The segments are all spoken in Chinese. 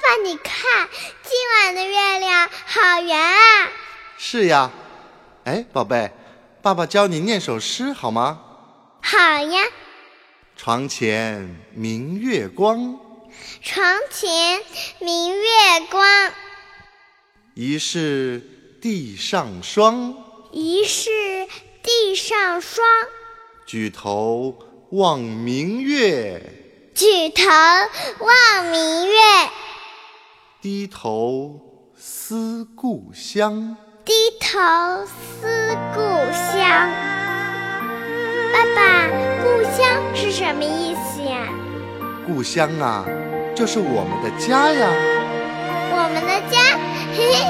爸，你看，今晚的月亮好圆啊！是呀，哎，宝贝，爸爸教你念首诗好吗？好呀。床前明月光，床前明月光，疑是地上霜。疑是地上霜。举头望明月，举头望明月，低头思故乡。低头思故乡。爸爸，故乡是什么意思呀？故乡啊，就是我们的家呀。我们的家，嘿嘿。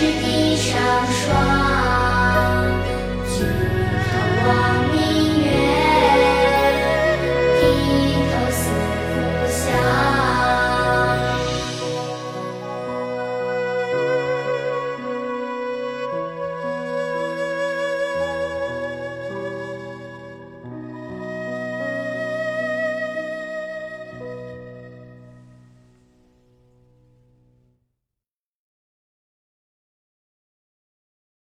是地上霜